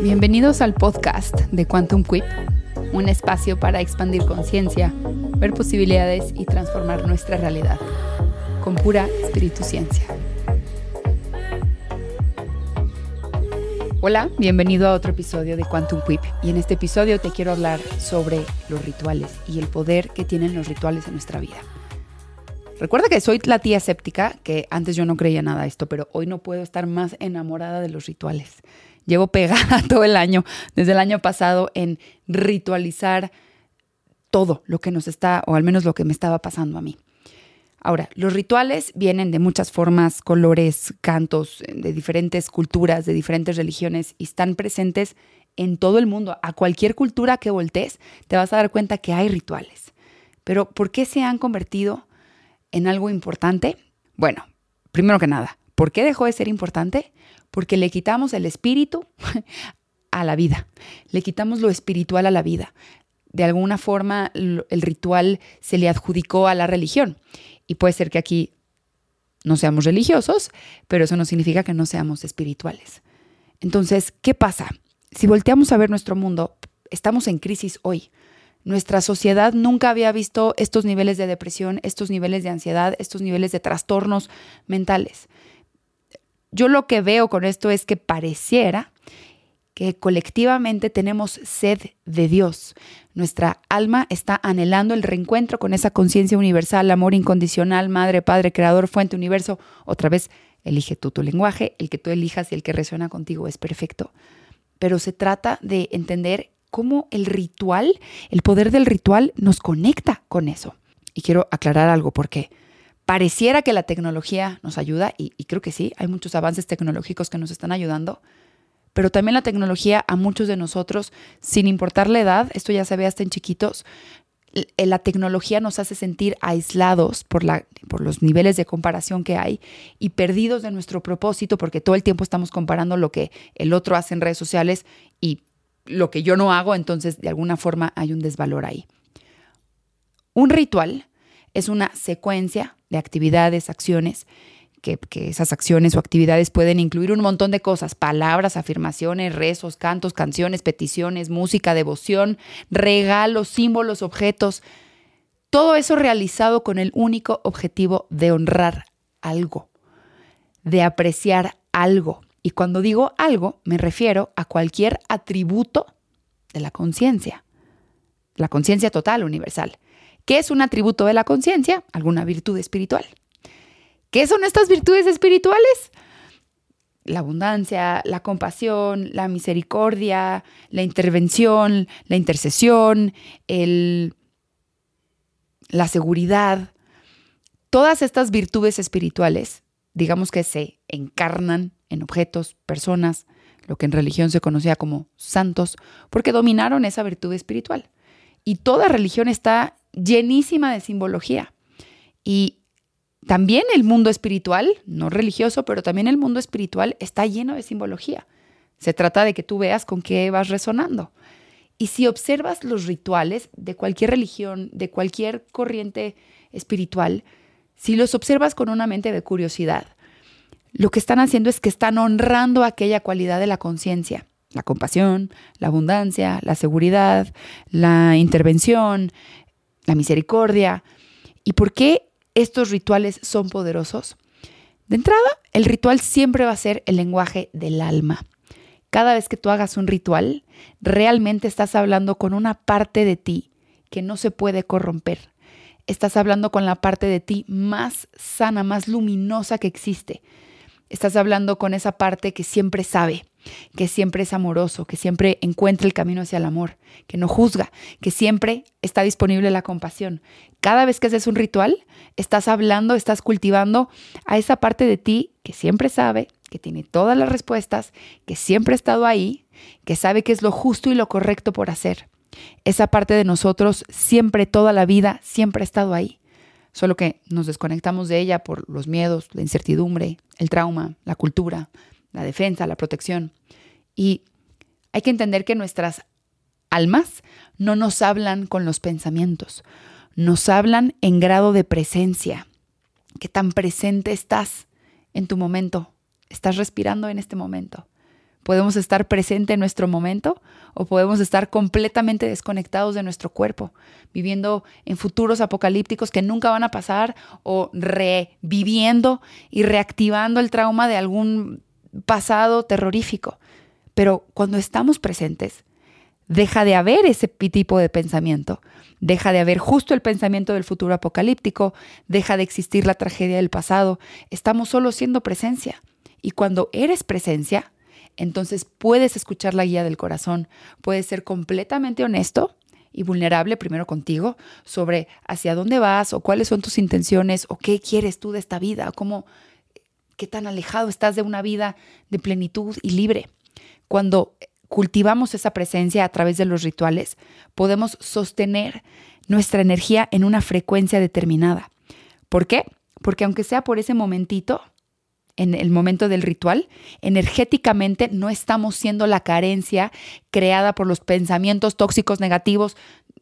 Bienvenidos al podcast de Quantum Quip, un espacio para expandir conciencia, ver posibilidades y transformar nuestra realidad con pura espíritu ciencia. Hola, bienvenido a otro episodio de Quantum Quip y en este episodio te quiero hablar sobre los rituales y el poder que tienen los rituales en nuestra vida. Recuerda que soy la tía escéptica, que antes yo no creía nada de esto, pero hoy no puedo estar más enamorada de los rituales. Llevo pegada todo el año, desde el año pasado, en ritualizar todo lo que nos está, o al menos lo que me estaba pasando a mí. Ahora, los rituales vienen de muchas formas, colores, cantos, de diferentes culturas, de diferentes religiones y están presentes en todo el mundo. A cualquier cultura que voltees, te vas a dar cuenta que hay rituales. Pero ¿por qué se han convertido en algo importante? Bueno, primero que nada, ¿por qué dejó de ser importante? Porque le quitamos el espíritu a la vida, le quitamos lo espiritual a la vida. De alguna forma el ritual se le adjudicó a la religión. Y puede ser que aquí no seamos religiosos, pero eso no significa que no seamos espirituales. Entonces, ¿qué pasa? Si volteamos a ver nuestro mundo, estamos en crisis hoy. Nuestra sociedad nunca había visto estos niveles de depresión, estos niveles de ansiedad, estos niveles de trastornos mentales. Yo lo que veo con esto es que pareciera que colectivamente tenemos sed de Dios. Nuestra alma está anhelando el reencuentro con esa conciencia universal, amor incondicional, Madre, Padre, Creador, Fuente, Universo. Otra vez, elige tú tu lenguaje, el que tú elijas y el que resuena contigo es perfecto. Pero se trata de entender cómo el ritual, el poder del ritual nos conecta con eso. Y quiero aclarar algo porque pareciera que la tecnología nos ayuda, y, creo que sí, hay muchos avances tecnológicos que nos están ayudando, pero también la tecnología a muchos de nosotros, sin importar la edad, esto ya se ve hasta en chiquitos, la tecnología nos hace sentir aislados por, la, por los niveles de comparación que hay y perdidos de nuestro propósito porque todo el tiempo estamos comparando lo que el otro hace en redes sociales y lo que yo no hago, entonces de alguna forma hay un desvalor ahí. Un ritual es una secuencia de actividades, acciones, que, que, esas acciones o actividades pueden incluir un montón de cosas, palabras, afirmaciones, rezos, cantos, canciones, peticiones, música, devoción, regalos, símbolos, objetos. Todo eso realizado con el único objetivo de honrar algo, de apreciar algo, y cuando digo algo, me refiero a cualquier atributo de la conciencia, la conciencia total, universal. ¿Qué es un atributo de la conciencia? Alguna virtud espiritual. ¿Qué son estas virtudes espirituales? La abundancia, la compasión, la misericordia, la intervención, la intercesión, el, la seguridad. Todas estas virtudes espirituales, digamos que se encarnan en objetos, personas, lo que en religión se conocía como santos, porque dominaron esa virtud espiritual. Y toda religión está llenísima de simbología. Y también el mundo espiritual, no religioso, pero también el mundo espiritual está lleno de simbología. Se trata de que tú veas con qué vas resonando. Y si observas los rituales de cualquier religión, de cualquier corriente espiritual, si los observas con una mente de curiosidad, lo que están haciendo es que están honrando aquella cualidad de la conciencia, la compasión, la abundancia, la seguridad, la intervención, la misericordia. ¿Y por qué estos rituales son poderosos? De entrada, el ritual siempre va a ser el lenguaje del alma. Cada vez que tú hagas un ritual, realmente estás hablando con una parte de ti que no se puede corromper. Estás hablando con la parte de ti más sana, más luminosa que existe Estás hablando con esa parte que siempre sabe, que siempre es amoroso, que siempre encuentra el camino hacia el amor, que no juzga, que siempre está disponible la compasión. Cada vez que haces un ritual, estás hablando, estás cultivando a esa parte de ti que siempre sabe, que tiene todas las respuestas, que siempre ha estado ahí, que sabe que es lo justo y lo correcto por hacer. Esa parte de nosotros siempre, toda la vida, siempre ha estado ahí solo que nos desconectamos de ella por los miedos, la incertidumbre, el trauma, la cultura, la defensa, la protección. Y hay que entender que nuestras almas no nos hablan con los pensamientos, nos hablan en grado de presencia. ¿Qué tan presente estás en tu momento? ¿Estás respirando en este momento? Podemos estar presente en nuestro momento o podemos estar completamente desconectados de nuestro cuerpo, viviendo en futuros apocalípticos que nunca van a pasar o reviviendo y reactivando el trauma de algún pasado terrorífico. Pero cuando estamos presentes, deja de haber ese tipo de pensamiento, deja de haber justo el pensamiento del futuro apocalíptico, deja de existir la tragedia del pasado, estamos solo siendo presencia. Y cuando eres presencia, entonces puedes escuchar la guía del corazón, puedes ser completamente honesto y vulnerable primero contigo sobre hacia dónde vas o cuáles son tus intenciones o qué quieres tú de esta vida, cómo qué tan alejado estás de una vida de plenitud y libre. Cuando cultivamos esa presencia a través de los rituales, podemos sostener nuestra energía en una frecuencia determinada. ¿Por qué? Porque aunque sea por ese momentito, en el momento del ritual, energéticamente no estamos siendo la carencia creada por los pensamientos tóxicos negativos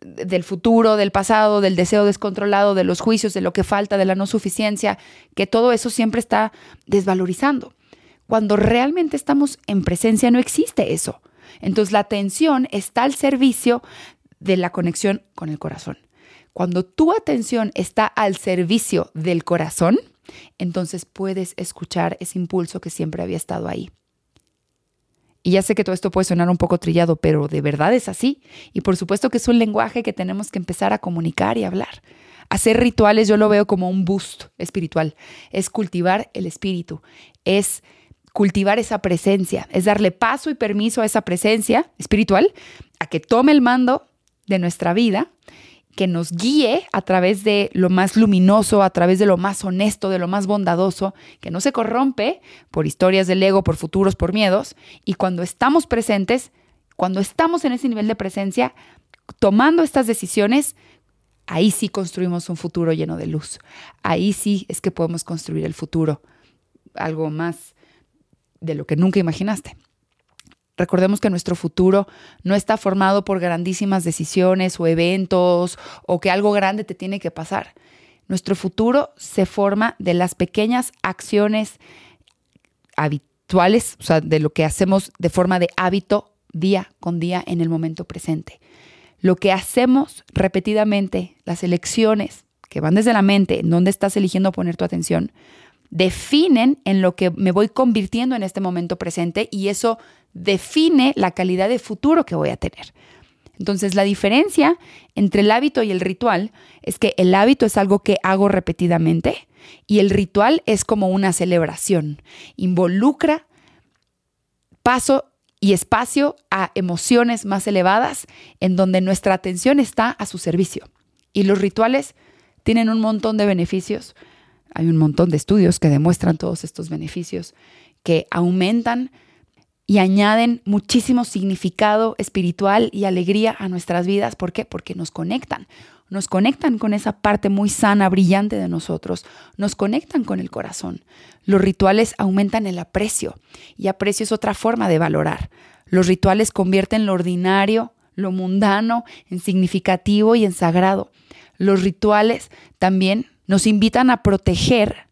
del futuro, del pasado, del deseo descontrolado, de los juicios, de lo que falta, de la no suficiencia, que todo eso siempre está desvalorizando. Cuando realmente estamos en presencia no existe eso. Entonces la atención está al servicio de la conexión con el corazón. Cuando tu atención está al servicio del corazón, entonces puedes escuchar ese impulso que siempre había estado ahí. Y ya sé que todo esto puede sonar un poco trillado, pero de verdad es así. Y por supuesto que es un lenguaje que tenemos que empezar a comunicar y hablar. Hacer rituales yo lo veo como un boost espiritual. Es cultivar el espíritu. Es cultivar esa presencia. Es darle paso y permiso a esa presencia espiritual a que tome el mando de nuestra vida que nos guíe a través de lo más luminoso, a través de lo más honesto, de lo más bondadoso, que no se corrompe por historias del ego, por futuros, por miedos. Y cuando estamos presentes, cuando estamos en ese nivel de presencia, tomando estas decisiones, ahí sí construimos un futuro lleno de luz. Ahí sí es que podemos construir el futuro, algo más de lo que nunca imaginaste. Recordemos que nuestro futuro no está formado por grandísimas decisiones o eventos o que algo grande te tiene que pasar. Nuestro futuro se forma de las pequeñas acciones habituales, o sea, de lo que hacemos de forma de hábito día con día en el momento presente. Lo que hacemos repetidamente, las elecciones que van desde la mente, en donde estás eligiendo poner tu atención, definen en lo que me voy convirtiendo en este momento presente y eso define la calidad de futuro que voy a tener. Entonces, la diferencia entre el hábito y el ritual es que el hábito es algo que hago repetidamente y el ritual es como una celebración. Involucra paso y espacio a emociones más elevadas en donde nuestra atención está a su servicio. Y los rituales tienen un montón de beneficios. Hay un montón de estudios que demuestran todos estos beneficios que aumentan y añaden muchísimo significado espiritual y alegría a nuestras vidas. ¿Por qué? Porque nos conectan. Nos conectan con esa parte muy sana, brillante de nosotros. Nos conectan con el corazón. Los rituales aumentan el aprecio y aprecio es otra forma de valorar. Los rituales convierten lo ordinario, lo mundano, en significativo y en sagrado. Los rituales también nos invitan a proteger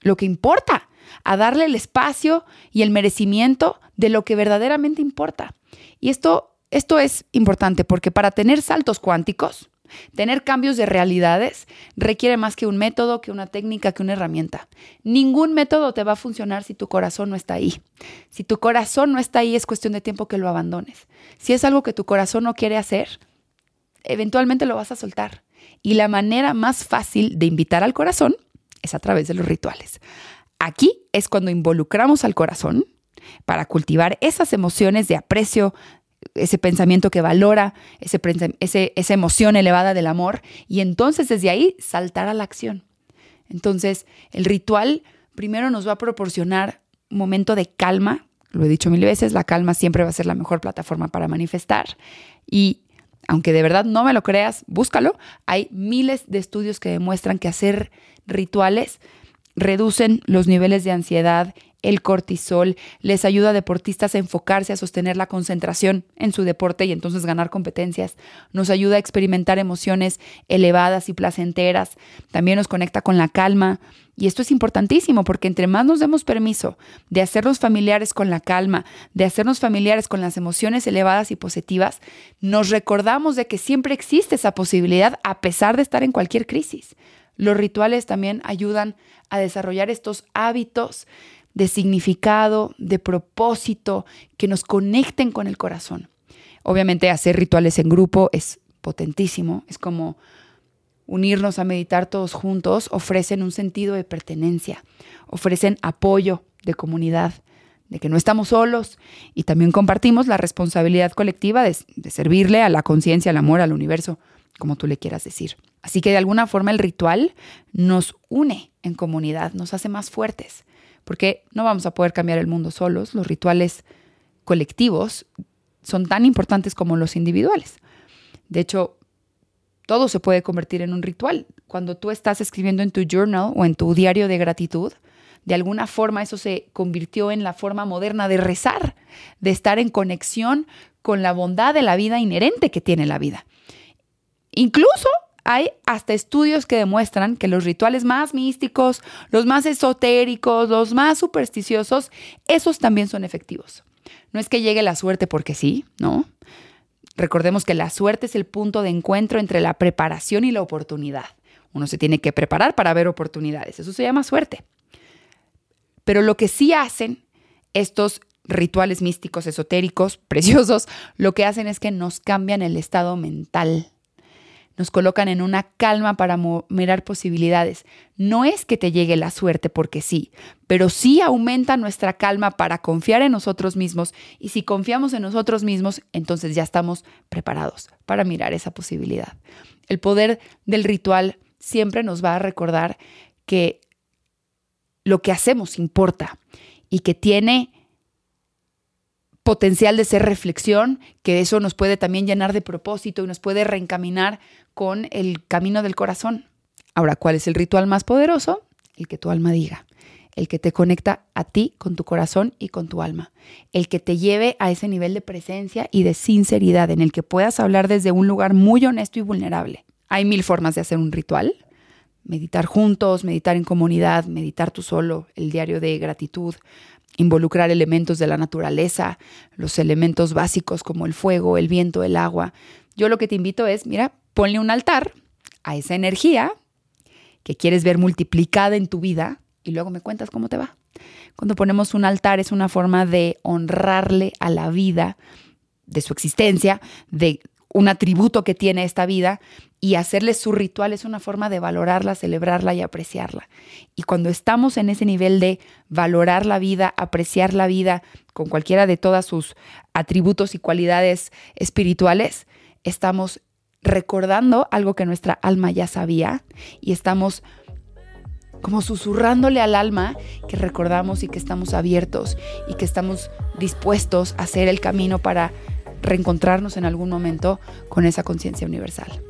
lo que importa, a darle el espacio y el merecimiento de lo que verdaderamente importa. Y esto, esto es importante porque para tener saltos cuánticos, tener cambios de realidades requiere más que un método, que una técnica, que una herramienta. Ningún método te va a funcionar si tu corazón no está ahí. Si tu corazón no está ahí, es cuestión de tiempo que lo abandones. Si es algo que tu corazón no quiere hacer, eventualmente lo vas a soltar. Y la manera más fácil de invitar al corazón es a través de los rituales. Aquí es cuando involucramos al corazón para cultivar esas emociones de aprecio, ese pensamiento que valora, ese, esa emoción elevada del amor, y entonces desde ahí saltar a la acción. Entonces, el ritual primero nos va a proporcionar un momento de calma, lo he dicho mil veces, la calma siempre va a ser la mejor plataforma para manifestar, y aunque de verdad no me lo creas, búscalo, hay miles de estudios que demuestran que hacer rituales reducen los niveles de ansiedad, el cortisol, les ayuda a deportistas a enfocarse, a sostener la concentración en su deporte y entonces ganar competencias. Nos ayuda a experimentar emociones elevadas y placenteras. También nos conecta con la calma. Y esto es importantísimo porque entre más nos demos permiso de hacernos familiares con la calma, de hacernos familiares con las emociones elevadas y positivas, nos recordamos de que siempre existe esa posibilidad a pesar de estar en cualquier crisis. Los rituales también ayudan a desarrollar estos hábitos de significado, de propósito, que nos conecten con el corazón. Obviamente hacer rituales en grupo es potentísimo, es como unirnos a meditar todos juntos, ofrecen un sentido de pertenencia, ofrecen apoyo de comunidad, de que no estamos solos y también compartimos la responsabilidad colectiva de, de servirle a la conciencia, al amor, al universo, como tú le quieras decir. Así que de alguna forma el ritual nos une en comunidad, nos hace más fuertes porque no vamos a poder cambiar el mundo solos. Los rituales colectivos son tan importantes como los individuales. De hecho, todo se puede convertir en un ritual. Cuando tú estás escribiendo en tu journal o en tu diario de gratitud, de alguna forma eso se convirtió en la forma moderna de rezar, de estar en conexión con la bondad de la vida inherente que tiene la vida. Incluso hay hasta estudios que demuestran que los rituales más místicos, los más esotéricos, los más supersticiosos, esos también son efectivos. No es que llegue la suerte porque sí, ¿no? Recordemos que la suerte es el punto de encuentro entre la preparación y la oportunidad. Uno se tiene que preparar para ver oportunidades. Eso se llama suerte. Pero lo que sí hacen estos rituales místicos, esotéricos, preciosos, lo que hacen es que nos cambian el estado mental nos colocan en una calma para mirar posibilidades. No es que te llegue la suerte porque sí, pero sí aumenta nuestra calma para confiar en nosotros mismos y si confiamos en nosotros mismos, entonces ya estamos preparados para mirar esa posibilidad. El poder del ritual siempre nos va a recordar que lo que hacemos importa y que tiene potencial de ser reflexión, que eso nos puede también llenar de propósito y nos puede reencaminar con el camino del corazón. Ahora, ¿cuál es el ritual más poderoso? El que tu alma diga, el que te conecta a ti con tu corazón y con tu alma, el que te lleve a ese nivel de presencia y de sinceridad, en el que puedas hablar desde un lugar muy honesto y vulnerable. Hay mil formas de hacer un ritual. Meditar juntos, meditar en comunidad, meditar tú solo, el diario de gratitud, involucrar elementos de la naturaleza, los elementos básicos como el fuego, el viento, el agua. Yo lo que te invito es, mira, ponle un altar a esa energía que quieres ver multiplicada en tu vida y luego me cuentas cómo te va. Cuando ponemos un altar es una forma de honrarle a la vida de su existencia, de un atributo que tiene esta vida y hacerle su ritual es una forma de valorarla, celebrarla y apreciarla. Y cuando estamos en ese nivel de valorar la vida, apreciar la vida con cualquiera de todas sus atributos y cualidades espirituales, estamos recordando algo que nuestra alma ya sabía y estamos como susurrándole al alma que recordamos y que estamos abiertos y que estamos dispuestos a hacer el camino para reencontrarnos en algún momento con esa conciencia universal.